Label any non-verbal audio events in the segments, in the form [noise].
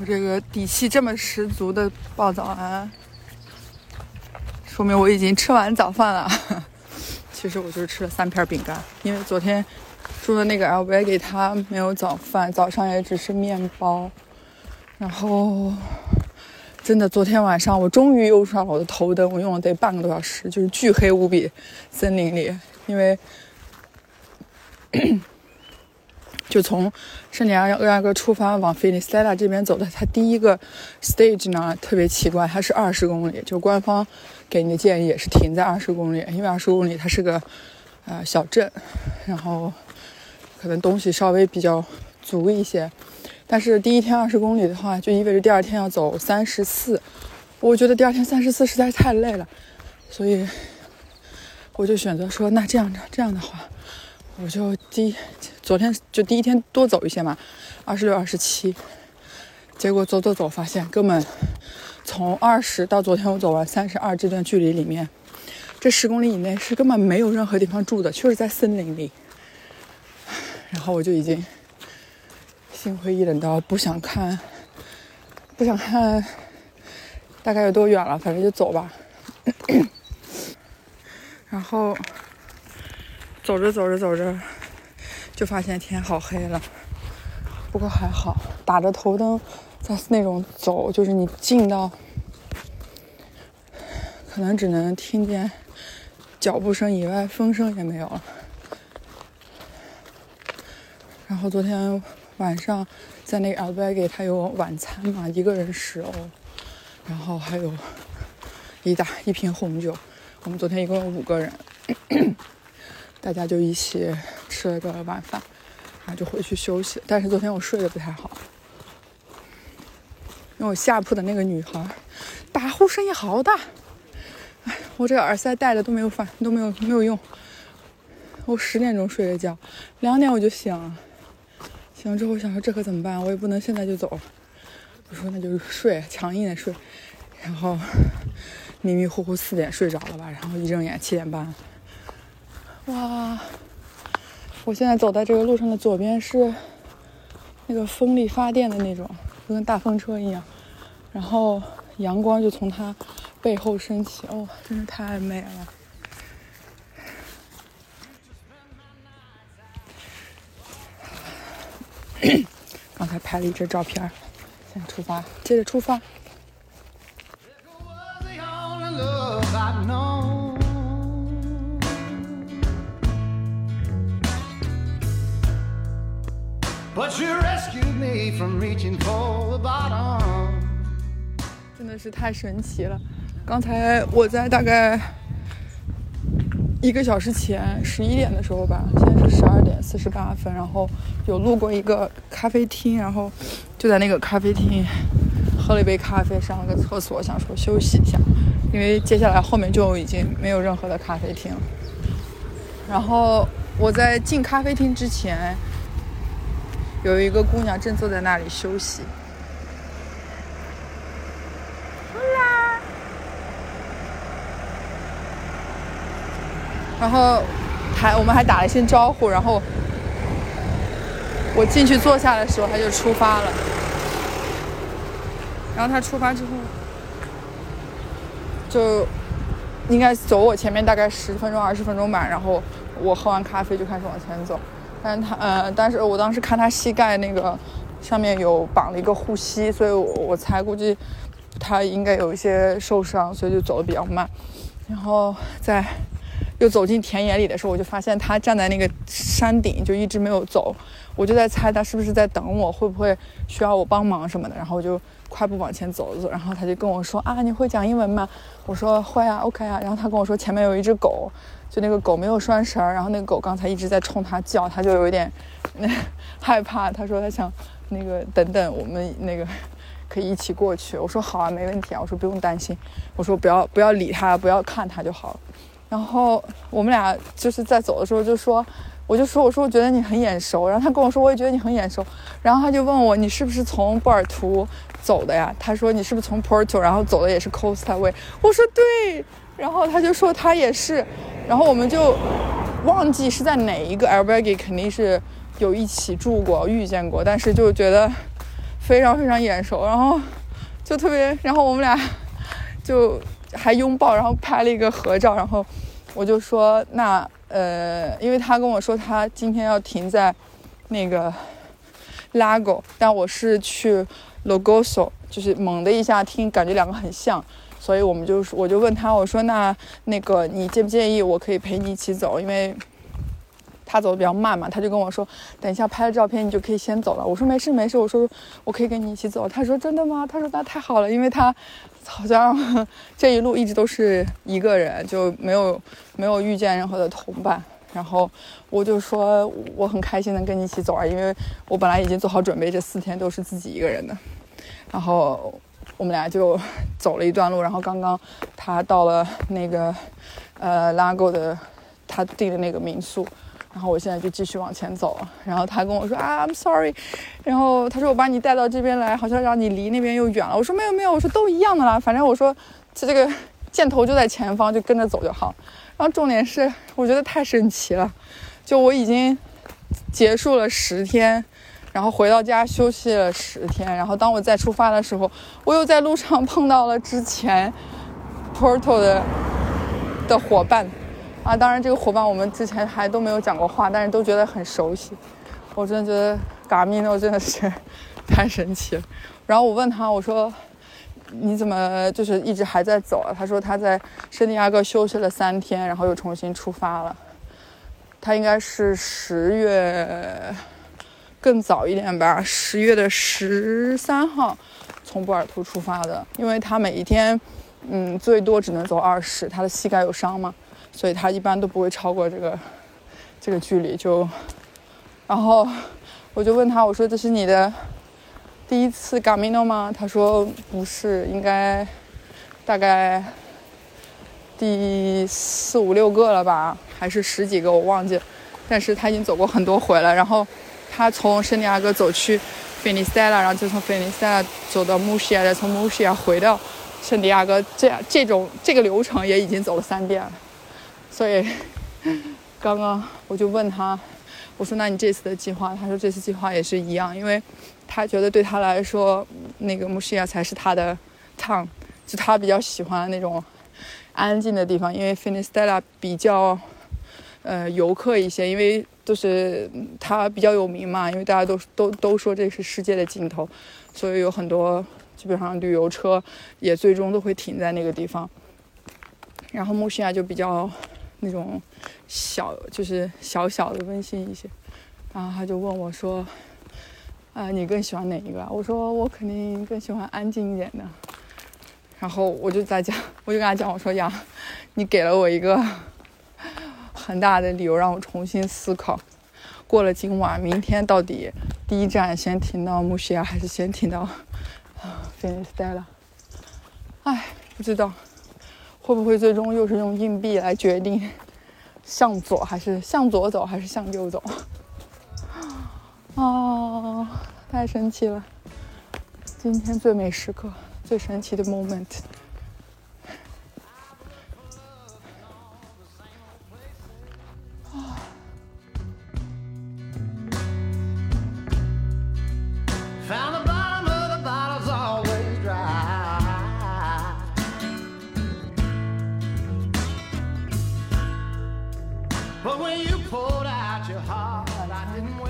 我这个底气这么十足的报早安，说明我已经吃完早饭了。[laughs] 其实我就是吃了三片饼干，因为昨天住的那个 L V 给他没有早饭，早上也只是面包。然后，真的，昨天晚上我终于用上了我的头灯，我用了得半个多小时，就是巨黑无比森林里，因为。就从圣地亚哥哥出发往菲尼斯拉这边走的，它第一个 stage 呢特别奇怪，它是二十公里，就官方给你的建议也是停在二十公里，因为二十公里它是个呃小镇，然后可能东西稍微比较足一些，但是第一天二十公里的话，就意味着第二天要走三十四，我觉得第二天三十四实在是太累了，所以我就选择说，那这样的这样的话。我就第昨天就第一天多走一些嘛，二十六、二十七，结果走走走，发现根本从二十到昨天我走完三十二这段距离里面，这十公里以内是根本没有任何地方住的，就是在森林里。然后我就已经心灰意冷到不想看，不想看大概有多远了，反正就走吧。[coughs] 然后。走着走着走着，就发现天好黑了。不过还好，打着头灯，在那种走，就是你近到，可能只能听见脚步声以外，风声也没有了。然后昨天晚上在那个 L B 给他有晚餐嘛，一个人十欧，然后还有一大一瓶红酒。我们昨天一共有五个人。大家就一起吃了个晚饭，然后就回去休息。但是昨天我睡得不太好，因为我下铺的那个女孩打呼声音好大，哎，我这个耳塞戴着都没有反，都没有没有用。我十点钟睡的觉，两点我就醒了，醒了之后我想说这可怎么办？我也不能现在就走，我说那就睡，强硬的睡，然后迷迷糊糊四点睡着了吧，然后一睁眼七点半。哇！我现在走在这个路上的左边是那个风力发电的那种，就跟大风车一样。然后阳光就从它背后升起，哦，真是太美了。[coughs] 刚才拍了一张照片，现在出发，接着出发。是太神奇了！刚才我在大概一个小时前，十一点的时候吧，现在是十二点四十八分，然后有路过一个咖啡厅，然后就在那个咖啡厅喝了一杯咖啡，上了个厕所，想说休息一下，因为接下来后面就已经没有任何的咖啡厅了。然后我在进咖啡厅之前，有一个姑娘正坐在那里休息。然后还我们还打了一声招呼，然后我进去坐下的时候，他就出发了。然后他出发之后，就应该走我前面大概十分钟、二十分钟吧。然后我喝完咖啡就开始往前走，但是他呃，但是我当时看他膝盖那个上面有绑了一个护膝，所以我我猜估计他应该有一些受伤，所以就走的比较慢。然后在又走进田野里的时候，我就发现他站在那个山顶，就一直没有走。我就在猜他是不是在等我，会不会需要我帮忙什么的。然后我就快步往前走了走，然后他就跟我说啊，你会讲英文吗？我说会啊，OK 啊。然后他跟我说前面有一只狗，就那个狗没有拴绳儿，然后那个狗刚才一直在冲他叫，他就有一点害怕。他说他想那个等等我们那个可以一起过去。我说好啊，没问题啊。我说不用担心，我说不要不要理他，不要看他就好了。然后我们俩就是在走的时候就说，我就说我说我觉得你很眼熟，然后他跟我说我也觉得你很眼熟，然后他就问我你是不是从波尔图走的呀？他说你是不是从 Porto，然后走的也是 Costa Way？我说对，然后他就说他也是，然后我们就忘记是在哪一个 Albergue，肯定是有一起住过遇见过，但是就觉得非常非常眼熟，然后就特别，然后我们俩就。还拥抱，然后拍了一个合照，然后我就说那呃，因为他跟我说他今天要停在那个 Lago，但我是去 Logoso，就是猛的一下听，感觉两个很像，所以我们就是我就问他，我说那那个你介不介意我可以陪你一起走，因为。他走的比较慢嘛，他就跟我说，等一下拍了照片你就可以先走了。我说没事没事，我说我可以跟你一起走。他说真的吗？他说那太好了，因为他好像 [laughs] 这一路一直都是一个人，就没有没有遇见任何的同伴。然后我就说我很开心能跟你一起走啊，因为我本来已经做好准备，这四天都是自己一个人的。然后我们俩就走了一段路，然后刚刚他到了那个呃拉沟的他订的那个民宿。然后我现在就继续往前走，然后他跟我说啊，I'm sorry，然后他说我把你带到这边来，好像让你离那边又远了。我说没有没有，我说都一样的啦，反正我说这这个箭头就在前方，就跟着走就好。然后重点是我觉得太神奇了，就我已经结束了十天，然后回到家休息了十天，然后当我再出发的时候，我又在路上碰到了之前 Porto 的的伙伴。啊，当然，这个伙伴我们之前还都没有讲过话，但是都觉得很熟悉。我真的觉得嘎米诺真的是 [laughs] 太神奇了。然后我问他，我说：“你怎么就是一直还在走啊？”他说他在圣地亚哥休息了三天，然后又重新出发了。他应该是十月更早一点吧，十月的十三号从波尔图出发的，因为他每一天嗯最多只能走二十，他的膝盖有伤嘛。所以他一般都不会超过这个这个距离，就，然后我就问他，我说这是你的第一次 Gamino 吗？他说不是，应该大概第四五六个了吧，还是十几个我忘记。但是他已经走过很多回了。然后他从圣地亚哥走去菲尼斯泰拉，然后就从菲尼斯泰拉走到穆西亚，再从穆西亚回到圣地亚哥，这样这种这个流程也已经走了三遍了。所以，刚刚我就问他，我说：“那你这次的计划？”他说：“这次计划也是一样，因为他觉得对他来说，那个穆西亚才是他的 town，就他比较喜欢那种安静的地方。因为 Finistella 比较呃游客一些，因为都是它比较有名嘛，因为大家都都都说这是世界的尽头，所以有很多基本上旅游车也最终都会停在那个地方。然后穆西亚就比较。那种小就是小小的温馨一些，然后他就问我说：“啊，你更喜欢哪一个？”我说：“我肯定更喜欢安静一点的。”然后我就在讲，我就跟他讲，我说：“呀，你给了我一个很大的理由，让我重新思考，过了今晚，明天到底第一站先停到穆西亚，还是先停到菲尼斯泰拉？哎，不知道。”会不会最终又是用硬币来决定向左还是向左走还是向右走？啊，太神奇了！今天最美时刻，最神奇的 moment。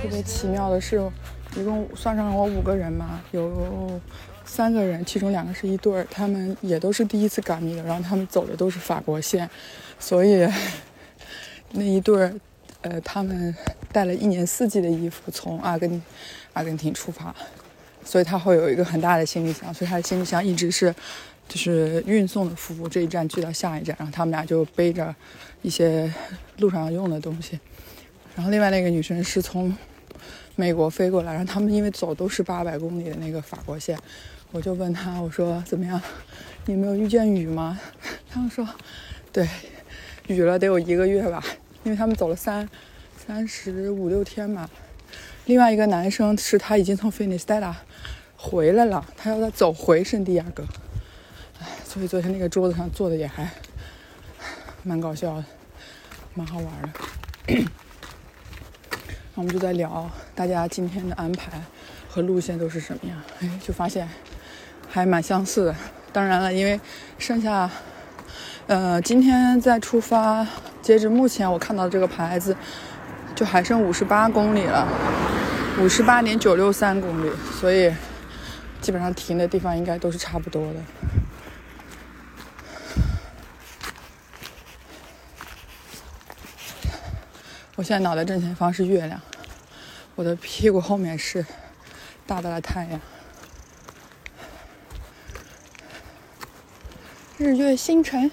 特别奇妙的是，一共算上我五个人嘛，有三个人，其中两个是一对儿，他们也都是第一次赶米的，然后他们走的都是法国线，所以 [laughs] 那一对儿，呃，他们带了一年四季的衣服从阿根阿根廷出发，所以他会有一个很大的行李箱，所以他的行李箱一直是就是运送的服务，这一站去到下一站，然后他们俩就背着一些路上用的东西。然后另外那个女生是从美国飞过来，然后他们因为走都是八百公里的那个法国线，我就问他我说怎么样，你没有遇见雨吗？他们说对，雨了得有一个月吧，因为他们走了三三十五六天吧。另外一个男生是他已经从菲尼斯戴拉回来了，他要再走回圣地亚哥，唉，所以昨天那个桌子上坐的也还蛮搞笑的，蛮好玩的。我们就在聊大家今天的安排和路线都是什么样，哎，就发现还蛮相似的。当然了，因为剩下，呃，今天再出发，截止目前我看到这个牌子，就还剩五十八公里了，五十八点九六三公里，所以基本上停的地方应该都是差不多的。我现在脑袋正前方是月亮，我的屁股后面是大大的太阳。日月星辰，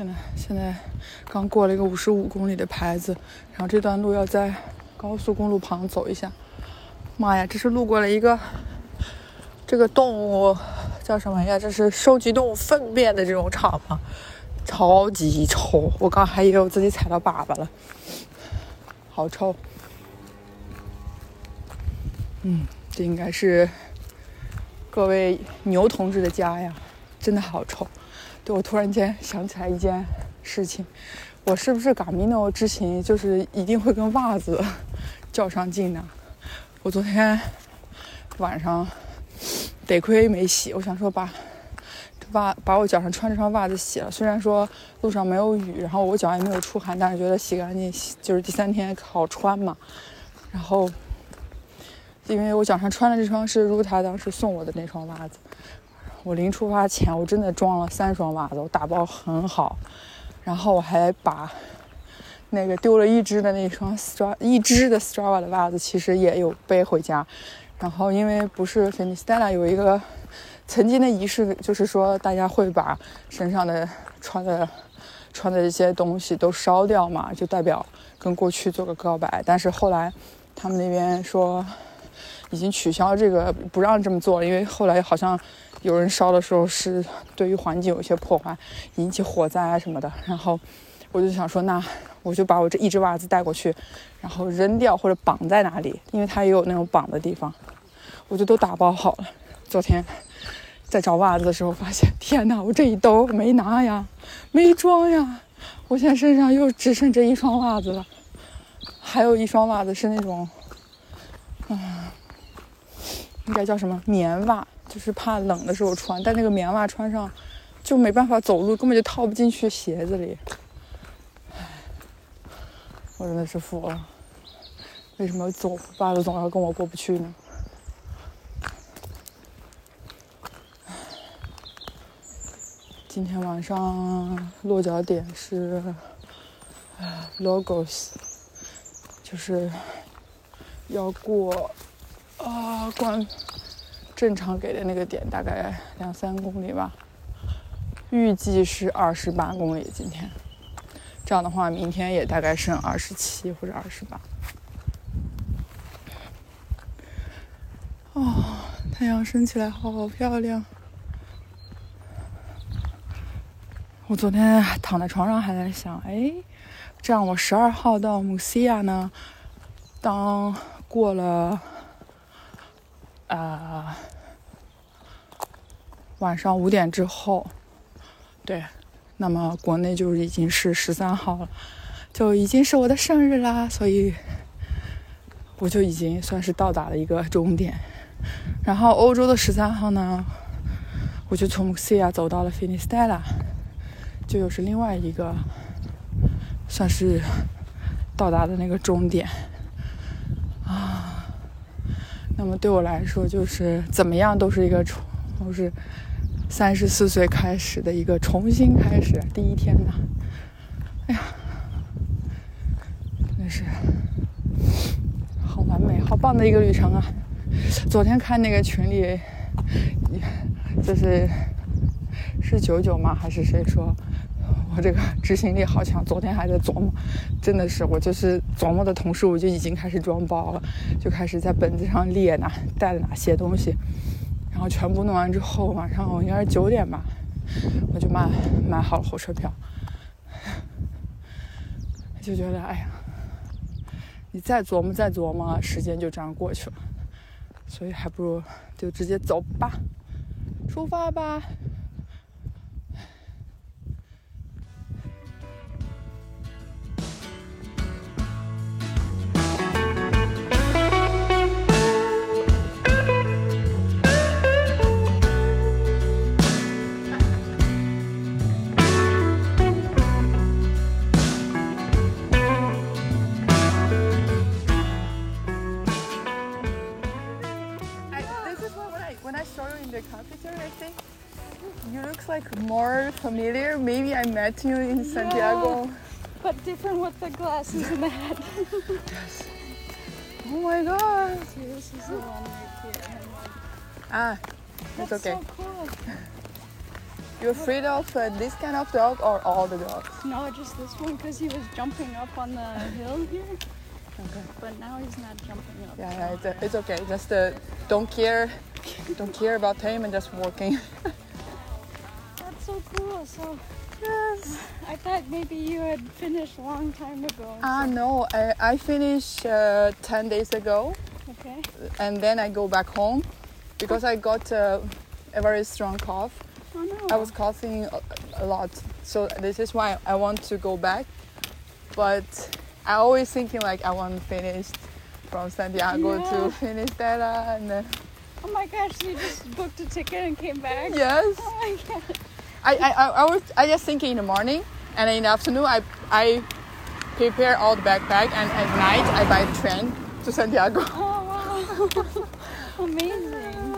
天呐，现在刚过了一个五十五公里的牌子，然后这段路要在高速公路旁走一下。妈呀，这是路过了一个这个动物叫什么呀？这是收集动物粪便的这种场吗？超级臭！我刚还以为我自己踩到粑粑了，好臭。嗯，这应该是各位牛同志的家呀，真的好臭。我突然间想起来一件事情，我是不是 Gamino 之前就是一定会跟袜子 [laughs] 较上劲呢？我昨天晚上得亏没洗，我想说把袜把我脚上穿这双袜子洗了。虽然说路上没有雨，然后我脚也没有出汗，但是觉得洗干净就是第三天好穿嘛。然后因为我脚上穿的这双是 Ruta 当时送我的那双袜子，我临出发前我真的装了三双袜子，我打包很好，然后我还把。那个丢了一只的那双 Stra 一只的 Strava 的袜子，其实也有背回家。然后因为不是 Finistella 有一个曾经的仪式，就是说大家会把身上的穿的穿的一些东西都烧掉嘛，就代表跟过去做个告白。但是后来他们那边说已经取消这个，不让这么做了，因为后来好像有人烧的时候是对于环境有些破坏，引起火灾啊什么的。然后我就想说那。我就把我这一只袜子带过去，然后扔掉或者绑在哪里，因为它也有那种绑的地方，我就都打包好了。昨天在找袜子的时候，发现天哪，我这一兜没拿呀，没装呀，我现在身上又只剩这一双袜子了，还有一双袜子是那种，嗯，应该叫什么棉袜，就是怕冷的时候穿，但那个棉袜穿上就没办法走路，根本就套不进去鞋子里。我真的是服了，为什么总爸爸总要跟我过不去呢？今天晚上落脚点是 Logos，就是要过啊关正常给的那个点，大概两三公里吧，预计是二十八公里今天。这样的话，明天也大概剩二十七或者二十八。哦，太阳升起来好漂亮！我昨天躺在床上还在想，哎，这样我十二号到姆西亚呢，当过了啊晚上五点之后，对。那么国内就已经是十三号了，就已经是我的生日啦，所以我就已经算是到达了一个终点。然后欧洲的十三号呢，我就从 Muxia 走到了 Finistera，就又是另外一个算是到达的那个终点。那么对我来说，就是怎么样都是一个重，都是三十四岁开始的一个重新开始，第一天呢。哎呀，真是好完美、好棒的一个旅程啊！昨天看那个群里，就是是九九吗？还是谁说这个执行力好强？昨天还在琢磨，真的是我就是琢磨的同时，我就已经开始装包了，就开始在本子上列哪带了哪些东西，然后全部弄完之后，晚上我应该是九点吧，我就买买好了火车票，就觉得哎呀，你再琢磨再琢磨，时间就这样过去了。所以还不如就直接走吧，出发吧。Like more familiar. Maybe I met you in Santiago. But different with the glasses and the hat. yes. Oh my god! See, this is the one right here. Ah, it's That's okay. so cool. You're afraid of uh, this kind of dog or all the dogs? No, just this one because he was jumping up on the hill here. Okay. But now he's not jumping up. Yeah, yeah, it's, uh, it's okay. Just uh, don't care, don't care about him and just walking. [laughs] So cool. So Yes. I thought maybe you had finished a long time ago. Ah no, I, I finished uh, ten days ago. Okay. and then I go back home because I got uh, a very strong cough. Oh no. I was coughing a, a lot, so this is why I want to go back. But I always thinking like I want to finish from Santiago Yeah. to Finisterra, and then Oh my gosh! You just booked a ticket and came back. yes, Oh my [laughs] god. I, I, I, I was I just think in the morning and in the afternoon I I prepare all the backpack and at night I buy the train to Santiago. Oh wow. [laughs] Amazing.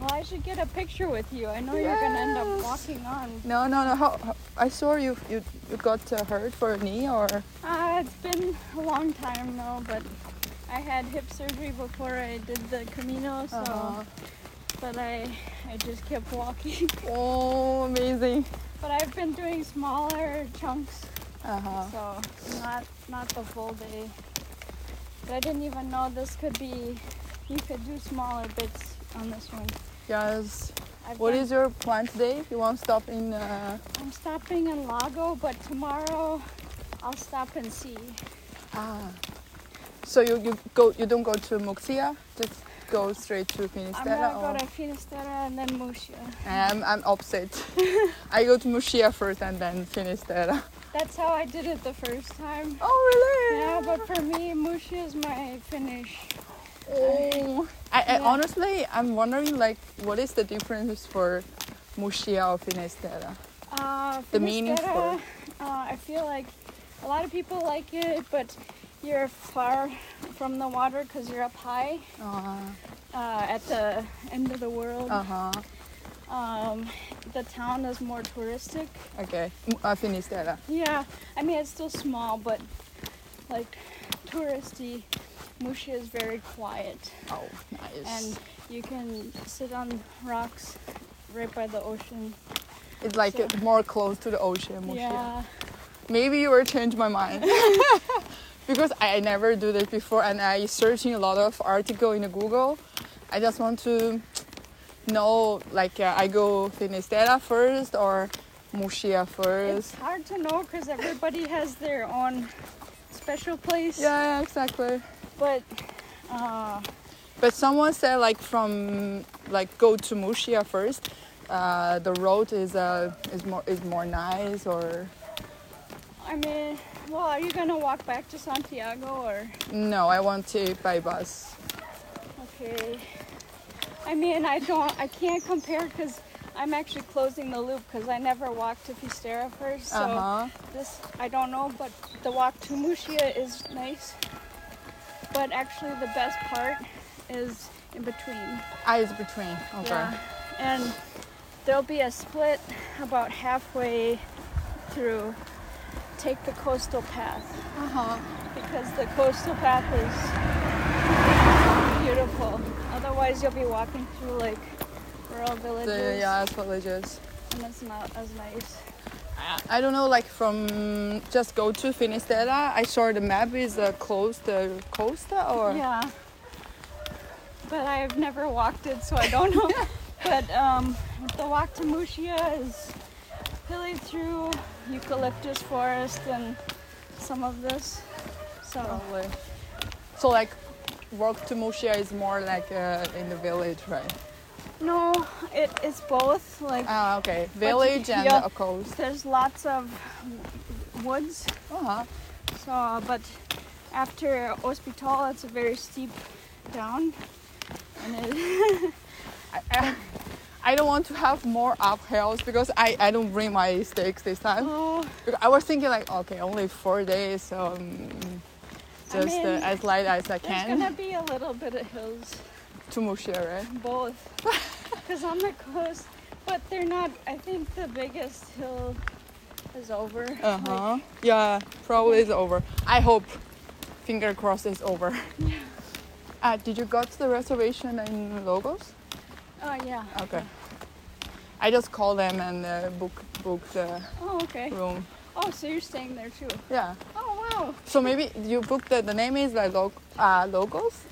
Well, I should get a picture with you. I know you're gonna end up walking on. No, no, no. How, how, I saw you you, you got uh, hurt for a knee or. Uh, it's been a long time now, but I had hip surgery before I did the Camino, so Uh, but I I just kept walking. [laughs] oh, amazing. but I've been doing smaller chunks, Uh-huh. so not not the full day. But I didn't even know this could be. You could do smaller bits on this one. Yes. I've What done- is your plan today? You want to stop in? Uh, I'm stopping in Lago, but tomorrow I'll stop and see. ah. So you, you go you don't go to Muxia, just go straight to Finisterre? I'm gonna go to Finisterra and then Muxia. I'm I'm opposite. [laughs] I go to Muxia first and then Finisterra. [laughs] That's how I did it the first time. Oh really? Yeah, but for me, Muxia is my finish. Oh. I, I Yeah. honestly I'm wondering like what is the difference for Muxia or Finisterra? Uh, The meaning for- Uh, I feel like a lot of people like it, but you're far from the water because you're up high Uh uh, at the end of the world. huh. Um, the town is more touristic. Okay. M- Uh, Finisterra. Yeah, I mean it's still small, but like touristy. Muxia is very quiet, Oh, nice. and you can sit on rocks right by the ocean. it's like so- more close to the ocean. Muxia. Yeah. Maybe you will change my mind. [laughs] because I never do this before and I searching a lot of article in Google. I just want to know like uh, I go Finisterra first or It's first. hard to know because everybody has their own special place. Yeah, yeah, exactly. But uh, But someone said like from like go to Muxia first. Uh, the road is uh, is more is more nice or I mean, well, are you gonna walk back to Santiago or? no? I want to by bus. Okay. I mean, I don't, I can't compare because I'm actually closing the loop because I never walked to Fistera first. So Uh-huh. this, I don't know, but the walk to Muxia is nice. But actually, the best part is in between. I is between. Okay. Yeah. And there'll be a split about halfway through. Take the coastal path Uh-huh. because the coastal path is beautiful. Otherwise, you'll be walking through like rural villages, The yeah, villages. and it's not as nice. I don't know, like from just go to Finisterre. I saw the map is uh, close the coast or Yeah. But I've never walked it, so I don't know. [laughs] but um, the walk to Muxia is hilly through eucalyptus forest and some of this. So probably. So like walk to Muxia is more like uh, in the village, right? no, it is both. Like Ah, okay. Village and yeah. a coast. there's lots of woods. Uh-huh. So, but after Hospital, it's a very steep down, and it, [laughs] I, I, I don't want to have more uphills because I, I don't bring my stakes this time. oh, I was thinking like, okay, only four days, so um, I just mean, uh, as light as I there's can gonna be a little bit of hills, to Muxia, right? both, [laughs] because on the coast, but they're not. I think the biggest hill is over. Uh huh. Yeah, probably is over. I hope. Finger crossed it's over. Yeah. [laughs] Uh, did you got the reservation in Logos? Oh yeah. Okay. I just call them and uh, book book the Oh okay. room. Oh, so you're staying there too? Yeah. Oh wow. So maybe you book the the name is like log, uh, Logos.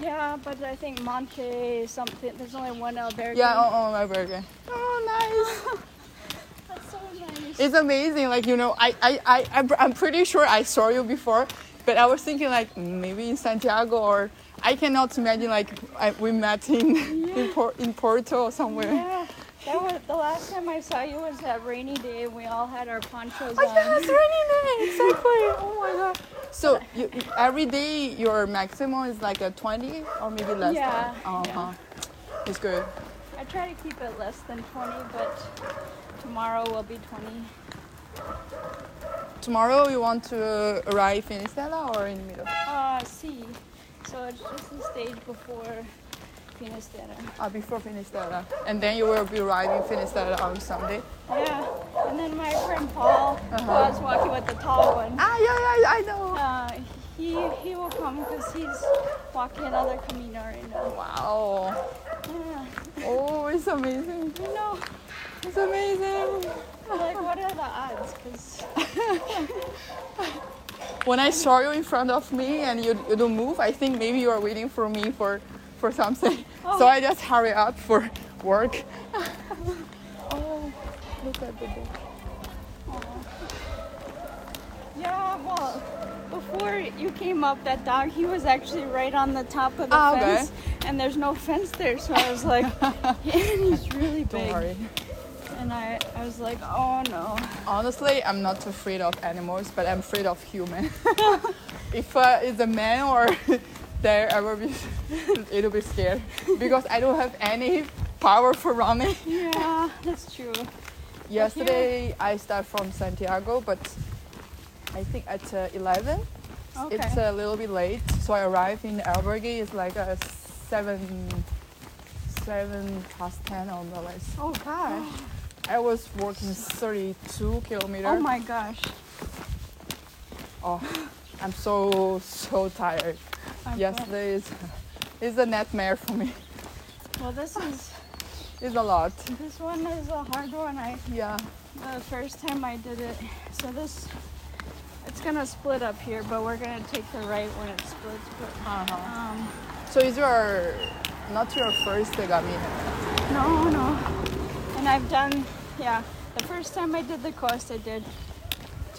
Yeah, but I think Monte something. There's only one albergue. Yeah. Oh, oh my burger. Oh, nice. [laughs] That's so nice. it's amazing. Like you know, I I I I'm, I'm pretty sure I saw you before, but I was thinking like maybe in Santiago or I cannot imagine like I, we met in [laughs] in, Por- in Porto or somewhere. Yeah, that was the last time I saw you was that rainy day. and We all had our ponchos Oh on. yeah, it's raining day. Exactly. [laughs] Oh my god. So you, every day your maximum is like a 20 or maybe less. Yeah, Uh huh. It's good. I try to keep it less than 20, but tomorrow will be 20. Tomorrow you want to arrive in Estella or in the middle? Uh, C. So it's just the stage before Finisterre. Uh, before Finisterre. And then you will be arriving Finisterre on Sunday. Yeah, and then my friend Paul, who Uh-huh. was walking with the tall one, Ah, yeah, yeah, I know. uh, he he will come because he's walking another Camino right now. Wow. Yeah, Oh, it's amazing. you know, It's amazing. like what are the odds? Because [laughs] When I saw you in front of me and you, you don't move, I think maybe you are waiting for me for, for something. So I just hurry up for work. [laughs] oh, look at the book. Yeah, well, before you came up, that dog, he was actually right on the top of the okay. fence. And there's no fence there, so I was like, [laughs] [laughs] and he's really Don't big. worry. And I, I was like, oh no. Honestly, I'm not afraid of animals, but I'm afraid of humans. if uh, it's a man or there, I will be [laughs] a little bit scared because I don't have any power for running. [laughs] Yeah, that's true. [laughs] Yesterday I start from Santiago, but I think at uh, 11. Okay. It's a little bit late, so I arrived in Albergue. It's like a seven, seven past ten on the list. oh gosh. [gasps] I was walking 32 kilometers. Oh my gosh. Oh, I'm so so tired. I bet. Yesterday is is a nightmare for me. Well, this is It's a lot. this one is a hard one. I Yeah. the first time I did it. So this it's gonna split up here, but we're gonna take the right when it splits. But Uh-huh. um, So is your not your first Gamino? no, no. And I've done yeah. The first time I did the coast, I did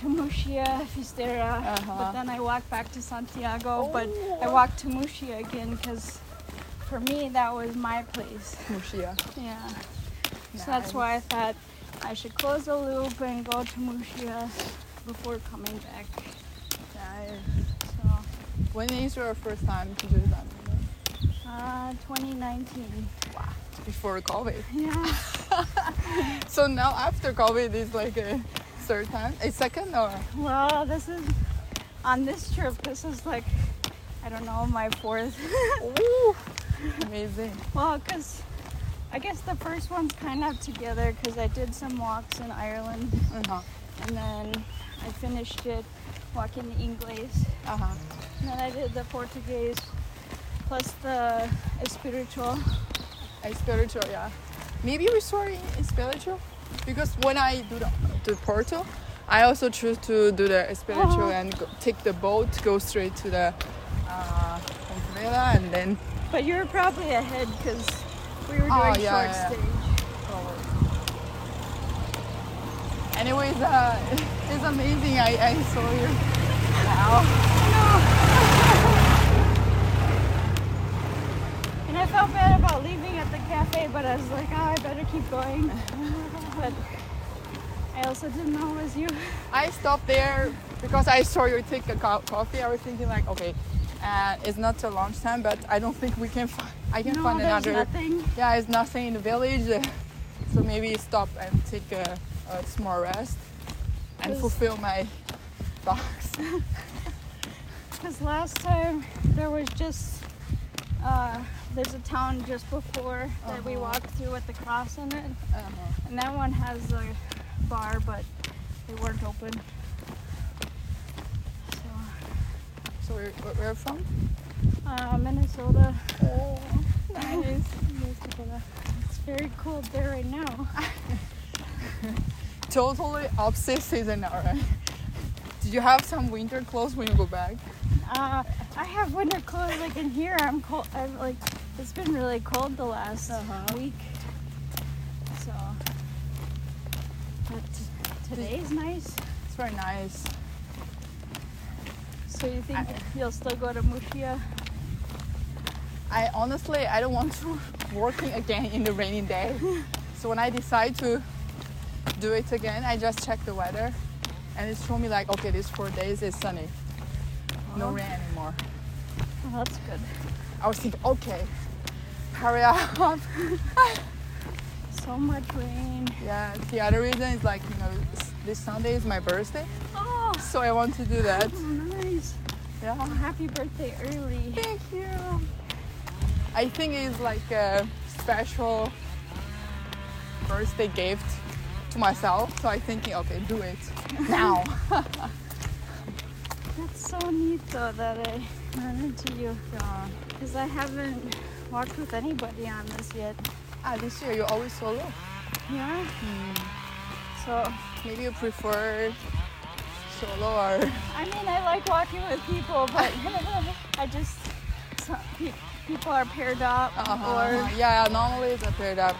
to Muxia, Fistera, Uh-huh. but then I walked back to Santiago. But I Oh. walked to Muxia again because for me that was my place. Muxia. Yeah. So that's why I thought I should close the loop and go to Muxia before coming back. Nice. So When is your first time to do that? Uh, 2019. Wow. Before COVID. Yeah. [laughs] So now after COVID is like a third time, a second or? Well, this is on this trip. This is like I don't know my fourth. [laughs] Ooh, amazing. well, because I guess the first one's kind of together because I did some walks in Ireland Uh-huh. and then I finished it walking the Inglés. Uh-huh. And then I did the Portuguese plus the spiritual. A spiritual, yeah. Maybe we saw it spiritual because when I do the, the Porto, I also choose to do the spiritual Oh. and go, take the boat, go straight to the uh, Pontevedra and then But you were probably ahead because we were doing Oh, short yeah, yeah. stage. Anyways, uh, [laughs] it's amazing. I, I saw you. And I felt bad about leaving at the cafe, but I was like, oh, I better keep going. [laughs] but I also didn't know it was you. I stopped there because I saw you take a co- coffee. I was thinking like, okay, uh, it's not till lunchtime, but I don't think we can find. I can No, find there's another. nothing. Yeah, it's nothing in the village, uh, so maybe stop and take a, a small rest and fulfill my box. [laughs] Because last time there was just, uh, there's a town just before that we Uh-huh. walked through with the cross in it. Uh-huh. And that one has a bar, but they weren't open. So, So where, where, from? uh, Minnesota. Oh, nice. [laughs] It's very cold there right now. [laughs] totally opposite season now, right? Did you have some winter clothes when you go back? Uh, I have winter clothes. Like in here, I'm cold. I'm like, it's been really cold the last Uh-huh. week. So, but today's nice. It's very nice. So you think you'll still go to Muxia? I honestly I don't want to [laughs] working again in the rainy day. [laughs] So when I decide to do it again, I just check the weather, and it showed me like okay, these four days is sunny, no Oh. rain anymore. Well, that's good. I was thinking okay, hurry up. [laughs] So much rain. yeah. The other reason is like you know this Sunday is my birthday, Oh, so I want to do that. Oh, nice. Yeah. Well, happy birthday early. Thank you. I think it's like a special birthday gift to myself. So I'm thinking, okay, do it [laughs] now. [laughs] That's so neat though that I ran into you. yeah. Because I haven't walked with anybody on this yet. Ah, this year you're always solo. Yeah. So, Maybe you prefer solo or [laughs] I mean, I like walking with people, but [laughs] I just, some people are paired up, uh yeah. Normally it's a paired up.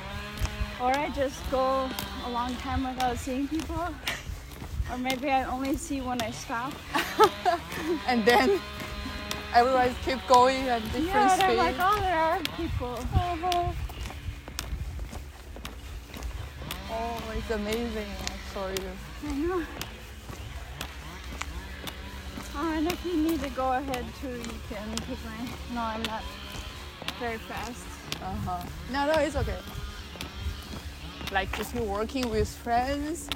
or, or I just go a long time without seeing people. Or maybe I only see when I stop. [laughs] and then everyone keep going at different Yeah, and I'm like, oh, there are people. Uh-huh. Oh, it's amazing. I saw you. I know. Oh, and if you need to go ahead too, you can, because I know I'm not very fast. Uh-huh. No, no, it's okay. Like if you're working with friends,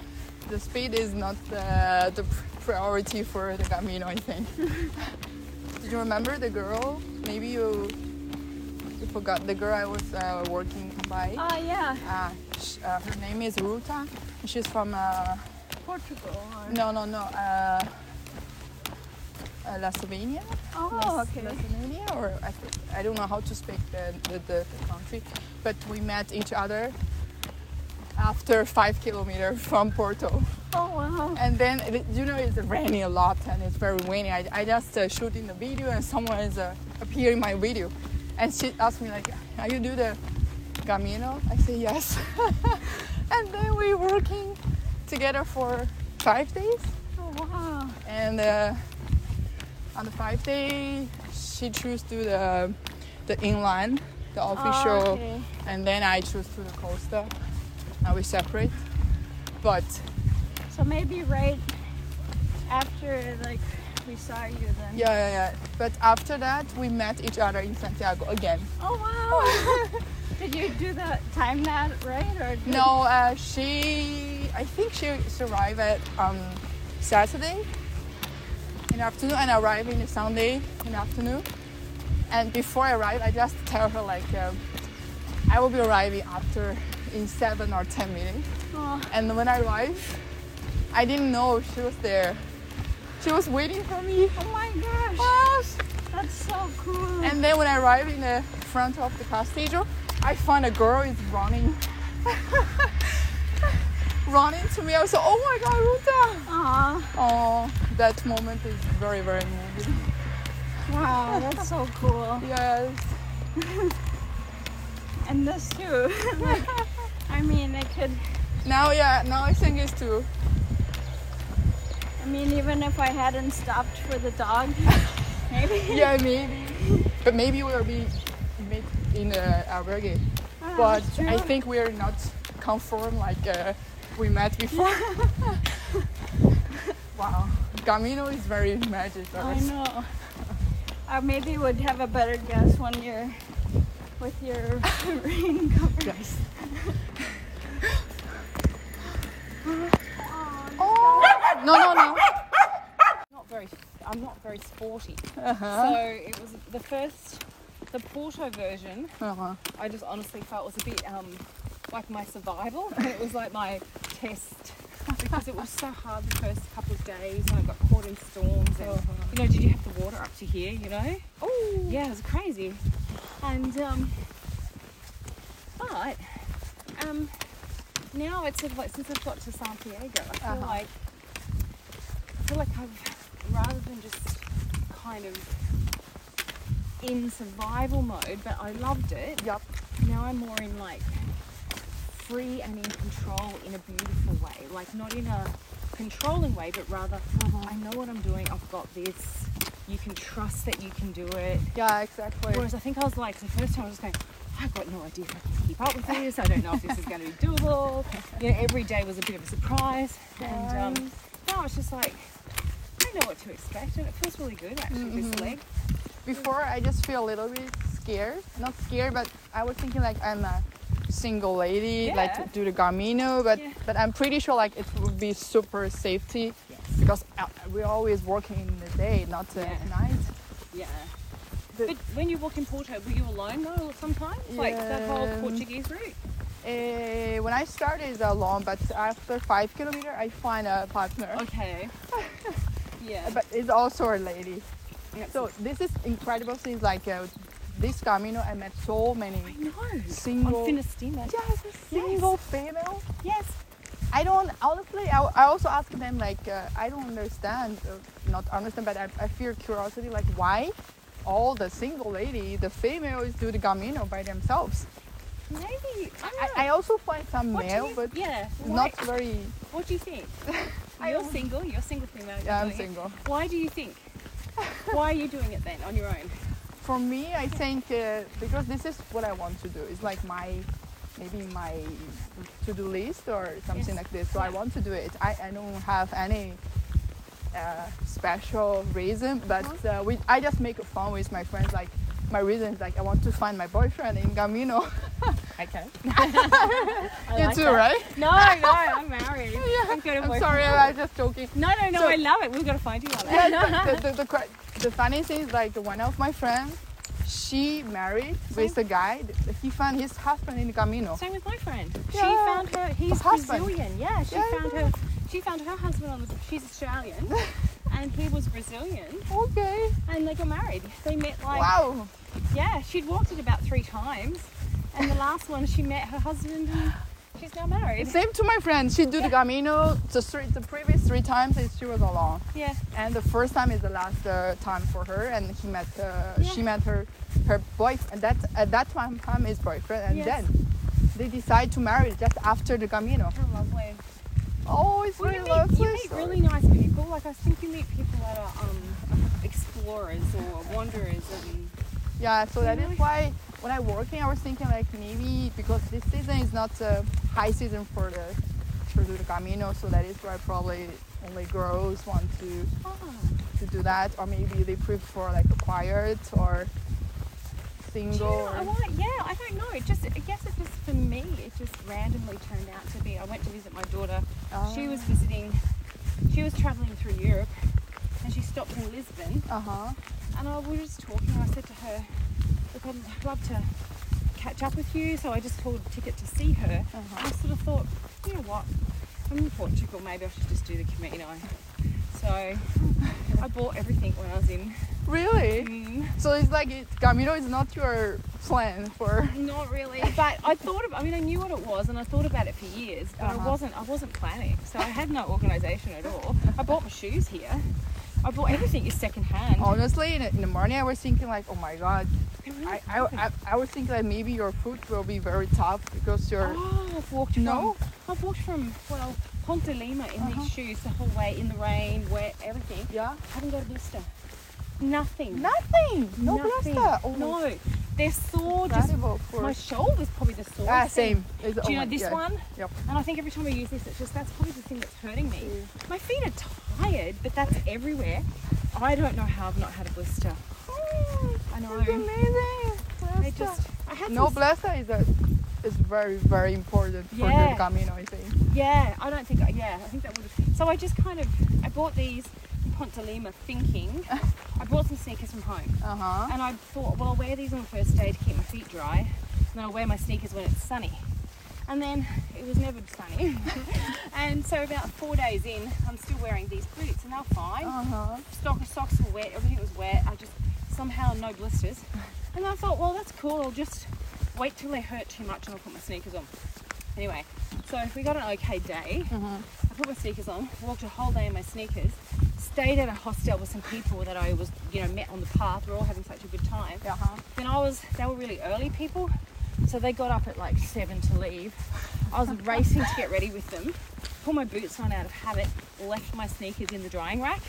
the speed is not the, the priority for the Camino, I think. [laughs] Did you remember the girl? Maybe you you forgot the girl I was uh, working by. Oh, yeah, Uh, sh- uh, her name is Ruta. She's from uh, Portugal. Or... no, no, no. Uh, uh, Slovenia. Oh, Las- okay. Slovenia, or I, th- I don't know how to speak the, the, the, the country, but we met each other after five kilometers from Porto. Oh, wow. And then, it- you know, it's raining a lot and it's very windy. I, I just uh, shooting the video and someone is uh, appearing in my video. And she asked me like, are you do the Camino? I say yes. [laughs] and then we working together for five days. Oh, wow. And uh, on the five day, she chose to the the inland, the official, Oh, okay. and then I choose to the coastal. Now we separate. But So maybe right after, like, we saw you then. Yeah, yeah, yeah. But after that, we met each other in Santiago again. Oh wow! [laughs] [laughs] did you do that time that right or No, uh, she. I think she, arrived at um, Saturday in the afternoon and arrived in the Sunday in the afternoon. And before I arrived, I just tell her like um, I will be arriving after in seven or ten minutes. Oh, And when I arrived, I didn't know she was there. She was waiting for me. oh my gosh! That's so cool. And then when I arrived in the front of the castillo, I find a girl is running. running to me. I was like, oh my god, Ruta! Oh, that moment is very, very moving. wow, that's so cool. Yes. [laughs] And this too. like, [laughs] I mean, it could. Now, yeah, now I think it's too. I mean, even if I hadn't stopped for the dog, [laughs] maybe. Yeah, maybe. But maybe we'll be meet in uh, albergue. Ah, But. I think we're not conform like uh, we met before. [laughs] wow. Camino is very magical. I know. Or maybe would have a better guess when you're with your [laughs] rain cover. Yes. [laughs] Oh, No, no, no. not very I'm not very sporty. Uh-huh. So it was the first the Porto version Uh-huh. I just honestly felt was a bit um like my survival and it was like my test because it was so hard the first couple of days and I got caught in storms and you know did you have the water up to here you know Oh. yeah it was crazy and um but um now it's sort of like since I've got to Santiago I feel Uh-huh. like I feel like I've rather than just kind of in survival mode but I loved it Yup. now I'm more in like free and in control in a beautiful way. Like not in a controlling way, but rather I know what I'm doing. I've got this. You can trust that you can do it. Yeah, exactly. Whereas I think I was like the first time I was just going, I've got no idea if I can keep up with this. I don't know if this is going to be doable. [laughs] You know, every day was a bit of a surprise, and um, now it's just like I know what to expect, and it feels really good actually. This leg. Before, I just feel a little bit scared. Not scared, but I was thinking like I'm a single lady, like Yeah. to do the Camino, but Yeah. but I'm pretty sure like it would be super safety because uh, we're always working in the day, not uh, Yeah. at night. Yeah. The- But when you walk in Porto, were you alone though sometimes? Like that whole Portuguese route? Uh, when I started it's alone, but after five kilometer, I find a partner. Okay. [laughs] yeah. But it's also a lady. So this is incredible things like uh, this Camino. I met so many I know. single. On Finisterre. Yes, a single female. Yes. I don't honestly. I, I also ask them like uh, I don't understand, uh, not understand, but I, I feel curiosity like why all the single lady, the females do the Camino by themselves. Maybe. I, I. I also find some What male, you- but yeah. not Why- very. What do you think? I [laughs] You're single. You're single female. you're Yeah, I'm doing it. single. Why do you think? Why are you doing it then on your own? For me, I think uh, because this is what I want to do. It's like my maybe my to-do list or something Yes. like this. So I want to do it. I, I don't have any uh, special reason, but Uh-huh. uh, we I just make a fun with my friends. Like my reason is like I want to find my boyfriend in Camino. [laughs] Okay. [laughs] you too, right? No, no, I'm married. [laughs] Yeah. A I'm sorry, I'm just joking. No, no, no. So- I love it. We've got to find you other. Yeah, [laughs] the, the, the, cra- the funny thing is like one of my friends, she married with a guy. He found his husband in the Camino. Same with my friend. She Yeah. found her. He's. Brazilian. Yeah, she Yeah, found her. She found her husband on the. She's Australian, and he was Brazilian, Okay. and they got married. They met like. Wow. Yeah, she'd walked it about three times, and the last one she met her husband, and she's now married. Same to my friend. She do the Camino. The three, the previous three times is she was alone, Yeah, and the first time is the last uh, time for her. And he met. Uh, Yeah. She met her her boyfriend. That at that time, time his boyfriend, and Yes. then they decide to marry just after the Camino. how lovely. Oh, it's Well, really you meet, lovely. you meet really nice people. Like I think you meet people that are um, explorers or wanderers, and Yeah, so that is why when I working, I was thinking like maybe because this season is not a high season for the for the Camino, so that is why probably only girls want to Oh. to do that, or maybe they prefer like a quiet or Do you single. know, I want, yeah, I don't know. It just, I guess it just for me, it just randomly turned out to be. I went to visit my daughter. She was visiting. She was traveling through Europe, and she stopped in Lisbon. Uh huh. And I we were just talking. I said to her, "Look, I'd love to catch up with you." So I just pulled a ticket to see her. And I sort of thought, you know what? I'm in Portugal. Maybe I should just do the Camino. So I bought everything when I was in. Really? Mm, So it's like it, Camino is not your plan for. not really, but I thought. Of, I mean, I knew what it was, and I thought about it for years. But I Uh-huh. wasn't. I wasn't planning. So I had no organisation at all. I bought my shoes here. I bought everything is second hand. Honestly, in, in the morning I was thinking like, oh my god, I, I, I, I was thinking that maybe your foot will be very tough because you're. Oh, [gasps] I've walked No? from. I've walked from well Ponte Lima in Uh-huh. these shoes the whole way in the rain, wet, everything. Yeah. I haven't got a blister. Nothing. Nothing. No Nothing. blister. Oh, No, they're sore. Just Incredible. For my shoulder's probably the sore. ah, same. It's- Do oh you know this yeah. one? Yep. And I think every time I use this, it's just that's probably the thing that's hurting me. My feet are tired, but that's everywhere. I don't know how I've not had a blister. I know. It's amazing. I just I had no blister is a, is very very important for Yeah. the Camino. I think. Yeah, I don't think. I Yeah, I think that would. have So I just kind of I bought these in Ponte Lima thinking [laughs] I brought some sneakers from home, Uh huh. and I thought, well, I'll wear these on the first day to keep my feet dry, and then I'll wear my sneakers when it's sunny. And then it was never sunny, [laughs] and so about four days in, I'm still wearing these boots, and they're fine. Uh huh. Stock socks were wet, everything was wet. I just somehow no blisters, and I thought, well, that's cool. I'll just wait till they hurt too much, and I'll put my sneakers on. Anyway, so we got an okay day. I put my sneakers on, walked a whole day in my sneakers, stayed at a hostel with some people that I was, you know, met on the path. We're all having such a good time. Uh huh. Then I was, they were really early people, so they got up at like seven to leave. I was [laughs] racing to get ready with them, put my boots on out of habit, left my sneakers in the drying rack.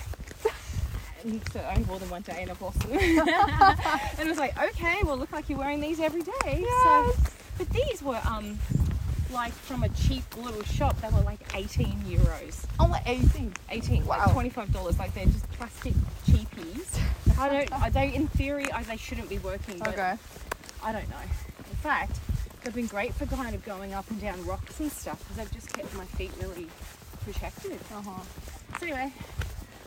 And so I wore them one day and I've lost them. [laughs] and it was like, okay, well, look like you're wearing these every day. So, but these were um, like from a cheap little shop. They were like 18 euros. Only 18. 18 Wow. like 25 dollars like they're just plastic cheapies i don't I, they in theory I, they shouldn't be working but Okay. i don't know in fact they've been great for kind of going up and down rocks and stuff because they've just kept my feet really protected Uh huh. so anyway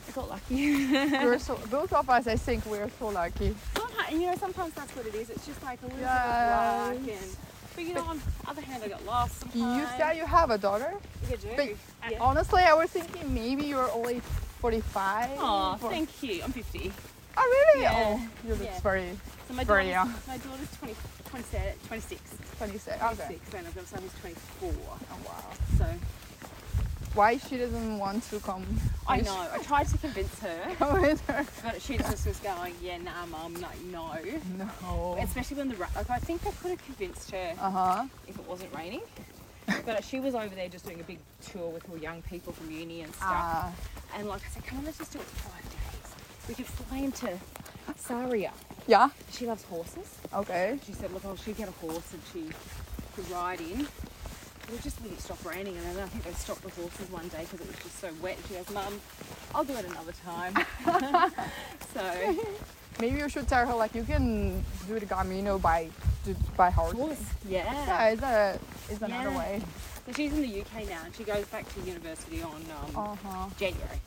i got lucky We're [laughs] so both of us. I think we're so lucky. sometimes you know sometimes that's what it is it's just like a little Yes. bit of luck and but you know on the other hand i got lost You said you have a daughter. you do But yeah. honestly, I was thinking maybe you're only 45. oh or- thank you i'm 50 Oh really? Yeah. Oh, you look Yeah. very so my Very young. my daughter's 20, 27, 26 26. Okay. 26 and I've got a son who's 24. Oh wow. So Why she doesn't want to come? I know. I tried to convince her, [laughs] Come with her. but she just was going, "Yeah, nah, mum, like no." No. Especially when the ra- like, I think I could have convinced her Uh huh. if it wasn't raining. But she was over there just doing a big tour with all young people from uni and stuff. Ah. And like I said, come on, let's just do it for five days. We could fly into Sarria. yeah. She loves horses. Okay. She said, look, oh, she'd get a horse and she could ride in. It just wouldn't stop raining. And then I think they stopped the horses one day because it was just so wet. She goes, Mum, I'll do it another time. [laughs] so, Maybe you should tell her like you can do the Camino by by horse. yeah. Yeah, it's a it's another Yeah. way. So she's in the UK now and she goes back to university on um, Uh huh. January.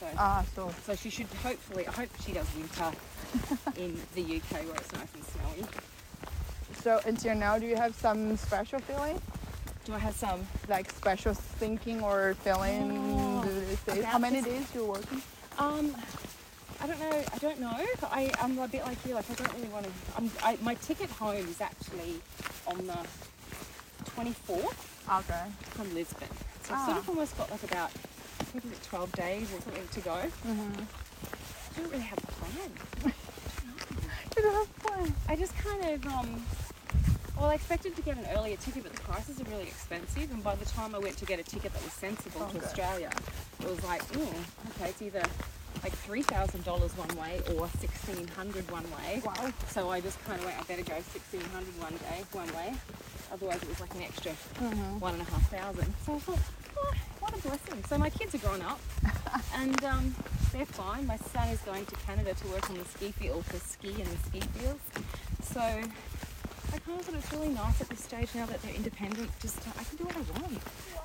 So, Ah, so so she should hopefully, I hope she does winter [laughs] in the UK where it's nice and snowy. so until now, do you have some special feeling, Do I have some? like special thinking or feeling? Oh, do they say about how many this- days you're working? Um, I don't know. I don't know. I, I'm a bit like you. Like I don't really want to. I'm, I, my ticket home is actually on the 24th Okay. from Lisbon. So I've sort Ah. of almost got like about it, 12 days or something to go. Mm-hmm. I don't really have a plan. [laughs] You don't have fun. I just kind of um. Well, I expected to get an earlier ticket, but the prices are really expensive. And by the time I went to get a ticket that was sensible to Okay. Australia, it was like, oh, okay, it's either like three thousand dollars one way or sixteen hundred one way. Wow. So I just kind of went, I better go 1600 one day, one way. Otherwise, it was like an extra Mm-hmm. one and a half thousand. So I thought, what, what a blessing. So my kids are grown up [laughs] and um, they're fine. My son is going to Canada to work on the ski field for ski in the ski fields. So I kind of thought it's really nice at this stage now that they're independent. Just I can do what I want,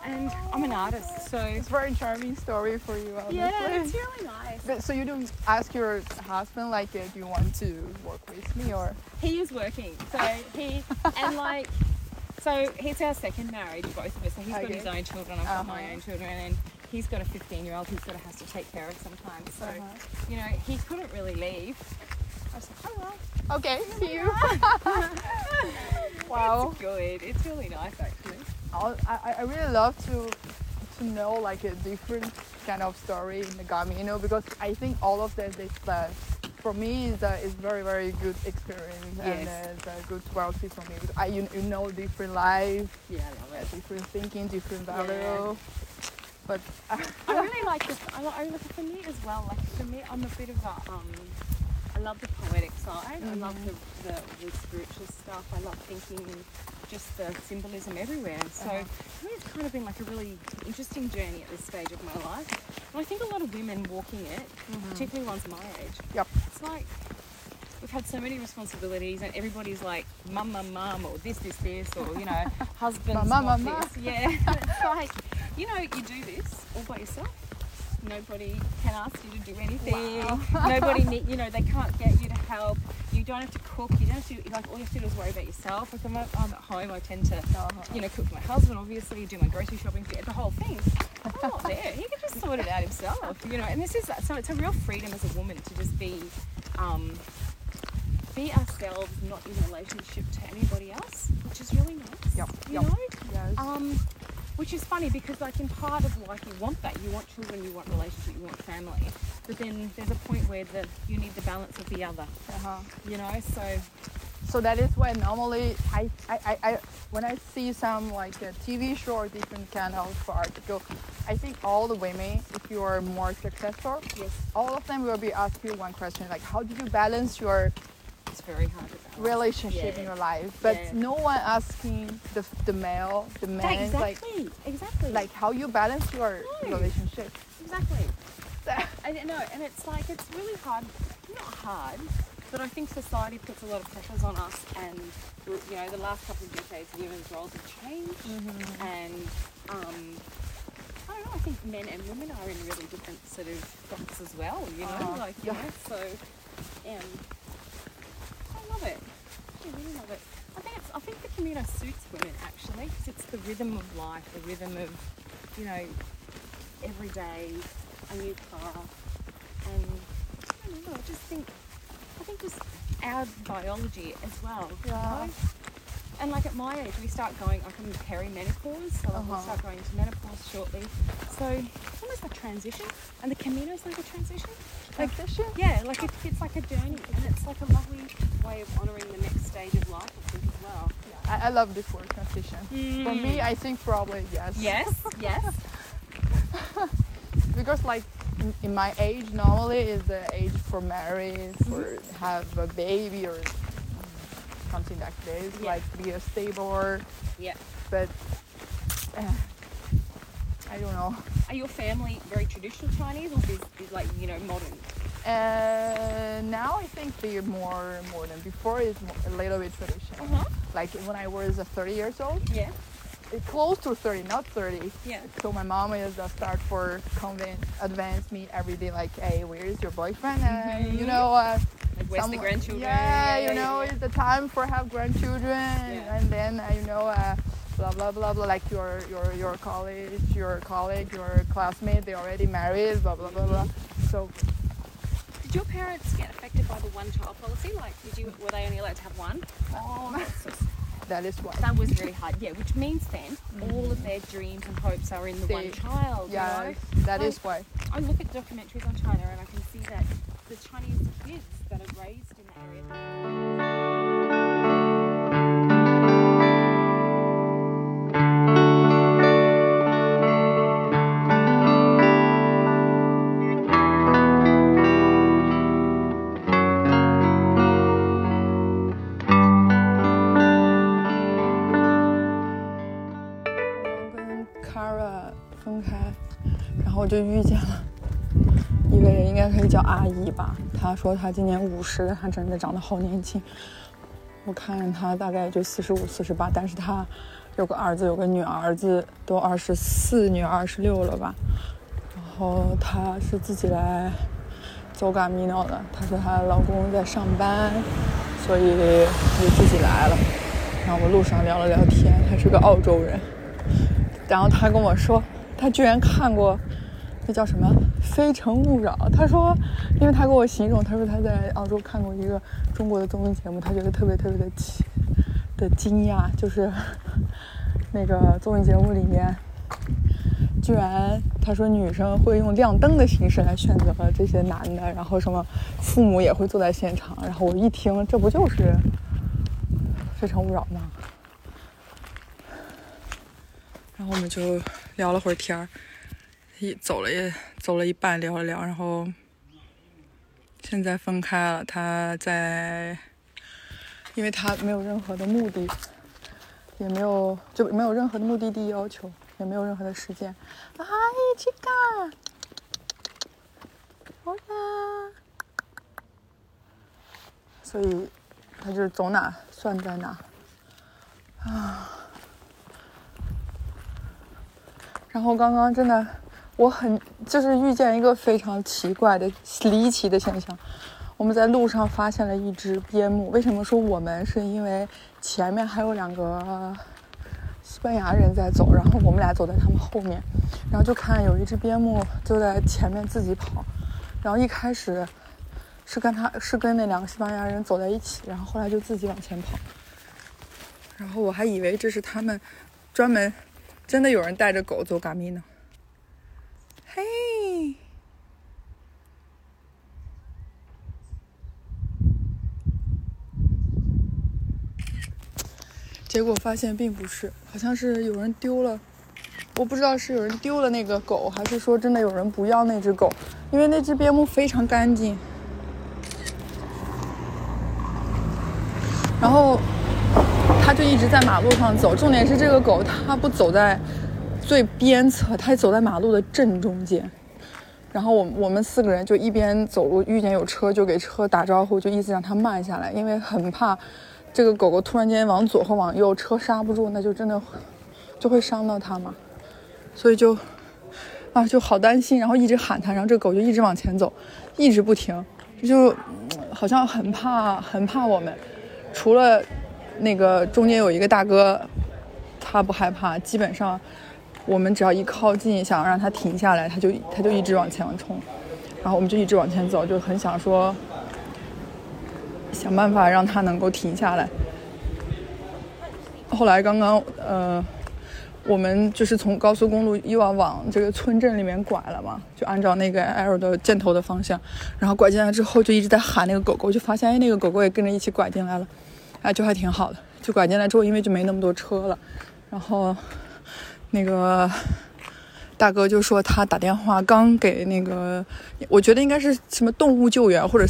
and I'm an artist, so It's a very charming story for you. Honestly. yeah, it's really nice. But, so you don't ask your husband like, uh, do you want to work with me or? he is working. So he and [laughs] like so he's our second marriage, both of us. So he's got his own children, I've got my Uh-huh. own children, and he's got a 15 year old he's got to has to take care of sometimes. So Uh-huh. you know he couldn't really leave. I was like, oh well, Okay, [laughs] see you. wow. it's good. It's really nice actually. I'll- I, I really love to to know like a different kind of story in the Gami, you know, because I think all of this is uh, for me is a is very very good experience and Yes. uh, it's a good wealthy for me. I you, you know different life, Yeah, I love uh, it. different thinking, different Yeah. value. But uh, I really like this. I, I look for me as well. Like for me, I'm a bit of a um. I love the poetic side. I love the, the, the spiritual stuff. I love thinking and just the symbolism everywhere. And so for me, it's kind of been like a really interesting journey at this stage of my life. And I think a lot of women walking it, particularly ones my age, Yep. it's like we've had so many responsibilities and everybody's like mum, mum, mum, or this, this, this, or you know, husband, mama. this. Yeah, [laughs] it's like you know, you do this all by yourself. Nobody can ask you to do anything. [laughs] Nobody [laughs] need, you know, they can't get you to help. You don't have to cook. You don't have to like all you have to do is worry about yourself. Like I'm at, I'm at home, I tend to, you know, cook for my husband. Obviously, do my grocery shopping, the whole thing. I'm not [laughs] there. He can just sort it out himself, you know. And this is so it's a real freedom as a woman to just be, um, be ourselves, not in relationship to anybody else, which is really nice. Yep, You yep. know. yes. Um, which is funny because like in part of life you want that. You want children you want relationship you want family. But then there's a point where the you need the balance of the other. Uh-huh. you know so So that is why normally I, I, I, I when I see some like a TV show or different kind of article, I think all the women, if you are more successful, yes. all of them will be asking you one question like, how do you balance your it's very hard to balance. relationship Yeah. in your life? But Yeah. no one asking the, the male, the man, like exactly exactly like how you balance your No. relationship. exactly [laughs] I know and it's like it's really hard not hard but I think society puts a lot of pressures on us and you know the last couple of decades women's roles have changed and um, I don't know I think men and women are in really different sort of boxes as well you know Oh, like you yeah. know so um, love it I really love it I think it's I think the Camino suits women actually because it's the rhythm of life the rhythm of you know every day a new car and I don't know I just think I think just our biology as well you Yeah. know? And like at my age we start going like I'm perimenopause so like we'll Uh-huh. start going into menopause shortly so it's almost like transition and the Camino's like a transition like Transition? yeah like it, it's like a journey and it's like a lovely way of honouring the next stage of life I think as well I, I love this word transition. For me, I think probably yes. yes yes [laughs] because like in, in my age normally is the age for marriage for have a baby or something like this Yeah. like be a stable yeah. but uh, i don't know. Are your family very traditional Chinese or is, is like you know modern? Uh, now i think they're more modern. Before is a little bit traditional. Uh-huh. Like when i was uh, 30 years old. Yeah. It's close to 30 not 30 yeah. So my mom is the start for convince, advance me every day like, hey, where's your boyfriend? And you know, uh, where's the grandchildren Yeah, you know, it's the time for have grandchildren, and then uh, you know, uh, blah blah blah blah. Like your your your college, your colleague, your classmate, they already married, blah blah blah blah. So Did your parents get affected by the one child policy? Like, did you were they only allowed to have one? Oh, that's [laughs] so sad. that is why. that was really hard. Yeah, which means then all of their dreams and hopes are in the one child. Yeah, You know? that is Like, why. I look at documentaries on China and I can see that the Chinese kids 我跟 Kara 分开，然后我就遇见了。一位人，应该可以叫阿姨吧。她说她今年五十，她真的长得好年轻。我看她大概就四十五、四十八，但是她有个儿子，有个女儿，子都二十四，女儿二十六了吧。然后她是自己来走嘎米诺的。她说她老公在上班，所以就自己来了。然后我路上聊了聊天，他是个澳洲人。然后他跟我说，他居然看过那叫什么《非诚勿扰》。他说，因为他给我形容，他说他在澳洲看过一个中国的综艺节目，他觉得特别特别的奇的惊讶，就是 [laughs] 那个综艺节目里面，居然他说女生会用亮灯的形式来选择这些男的，然后什么父母也会坐在现场。然后我一听，这不就是《非诚勿扰》吗？然后我们就聊了会儿天儿，一走了也走了一半，聊了聊，然后现在分开了。他在，因为他没有任何的目的，也没有就没有任何的目的地要求，也没有任何的时间。啊，一起干！好啦，所以他就是走哪算在哪啊。然后刚刚真的，我很就是遇见一个非常奇怪的、离奇的现象。我们在路上发现了一只边牧。为什么说我们？是因为前面还有两个西班牙人在走，然后我们俩走在他们后面，然后就看有一只边牧就在前面自己跑。然后一开始是跟他是跟那两个西班牙人走在一起，然后后来就自己往前跑。然后我还以为这是他们专门。真的有人带着狗走嘎咪呢。嘿，结果发现并不是，好像是有人丢了。我不知道是有人丢了那个狗，还是说真的有人不要那只狗，因为那只边牧非常干净。然后。它就一直在马路上走，重点是这个狗它不走在最边侧，它走在马路的正中间。然后我我们四个人就一边走路，遇见有车就给车打招呼，就意思让它慢下来，因为很怕这个狗狗突然间往左或往右，车刹不住，那就真的就会伤到它嘛。所以就啊就好担心，然后一直喊它，然后这个狗就一直往前走，一直不停，就好像很怕很怕我们，除了。那个中间有一个大哥，他不害怕。基本上，我们只要一靠近，想让它停下来，它就它就一直往前冲，然后我们就一直往前走，就很想说，想办法让它能够停下来。后来刚刚呃，我们就是从高速公路又要往这个村镇里面拐了嘛，就按照那个 L 的箭头的方向，然后拐进来之后就一直在喊那个狗狗，就发现哎那个狗狗也跟着一起拐进来了。哎，就还挺好的。就拐进来之后，因为就没那么多车了，然后那个大哥就说他打电话刚给那个，我觉得应该是什么动物救援或者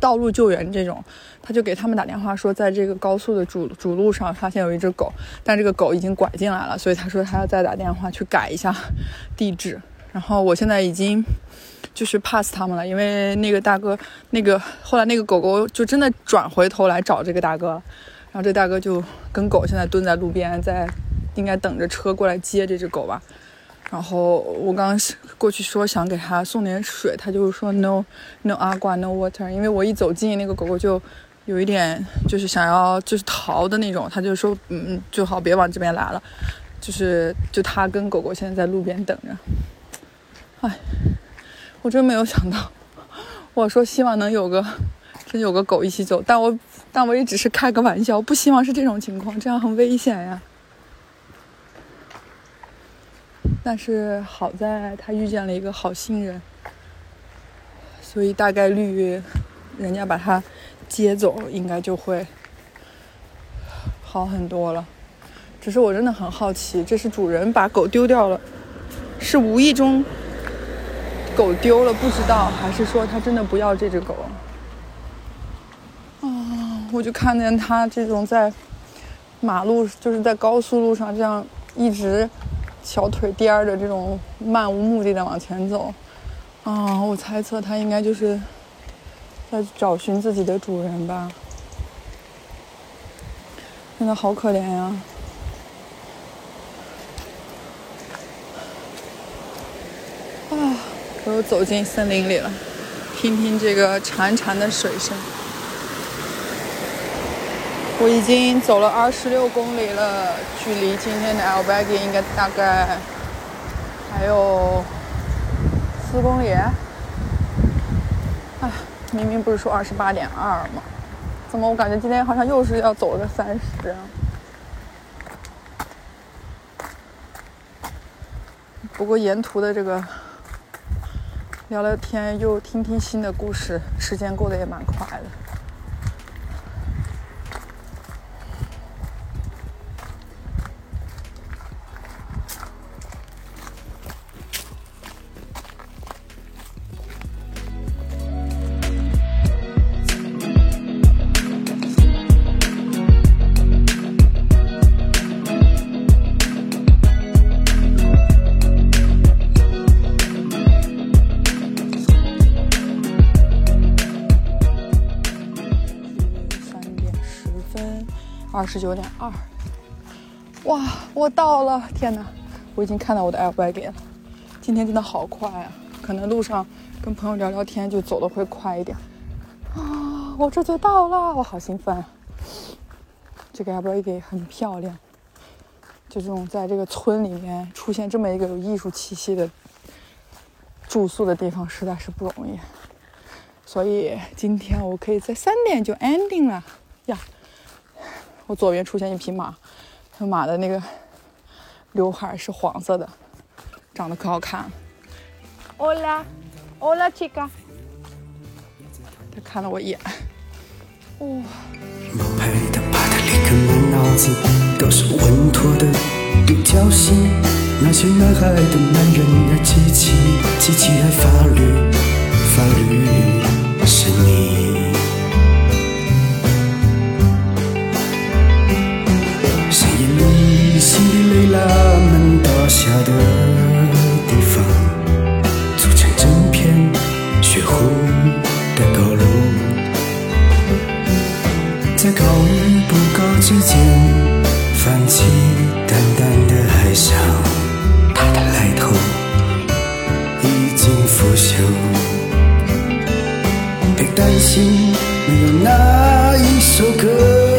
道路救援这种，他就给他们打电话说，在这个高速的主主路上发现有一只狗，但这个狗已经拐进来了，所以他说他要再打电话去改一下 [laughs] 地址。然后我现在已经。就是 pass 他们了，因为那个大哥，那个后来那个狗狗就真的转回头来找这个大哥，然后这大哥就跟狗现在蹲在路边，在应该等着车过来接这只狗吧。然后我刚过去说想给他送点水，他就是说 no no agua no water，因为我一走近那个狗狗就有一点就是想要就是逃的那种，他就说嗯最好别往这边来了，就是就他跟狗狗现在在路边等着，哎。我真没有想到，我说希望能有个，真有个狗一起走，但我，但我也只是开个玩笑，不希望是这种情况，这样很危险呀。但是好在他遇见了一个好心人，所以大概率，人家把他接走，应该就会好很多了。只是我真的很好奇，这是主人把狗丢掉了，是无意中。狗丢了不知道，还是说他真的不要这只狗？啊，我就看见他这种在马路，就是在高速路上这样一直小腿颠着这种漫无目的的往前走。啊，我猜测它应该就是在找寻自己的主人吧。真的好可怜呀、啊！我又走进森林里了，听听这个潺潺的水声。我已经走了二十六公里了，距离今天的 l b a g i 应该大概还有四公里。哎，明明不是说二十八点二吗？怎么我感觉今天好像又是要走个三十？不过沿途的这个聊聊天，又听听新的故事，时间过得也蛮快的。十九点二。哇，我到了！天哪，我已经看到我的 L b a g 了。今天真的好快啊！可能路上跟朋友聊聊天就走的会快一点。啊，我这就到了，我好兴奋啊！这个 L b a g 很漂亮，就这种在这个村里面出现这么一个有艺术气息的住宿的地方，实在是不容易。所以今天我可以在三点就 ending 了呀。我左边出现一匹马，那马的那个刘海是黄色的，长得可好看了。Hola，Hola chica。他看了我一眼，哇、不配的巴特里克满脑子都是稳妥的独角戏，那些男孩的男人爱机器，机器爱法律，法律辛迪雷拉们倒下的地方，组成整片血红的高楼。在高与不高之间泛起淡淡的哀伤，它的来头已经腐朽。别担心，没有那一首歌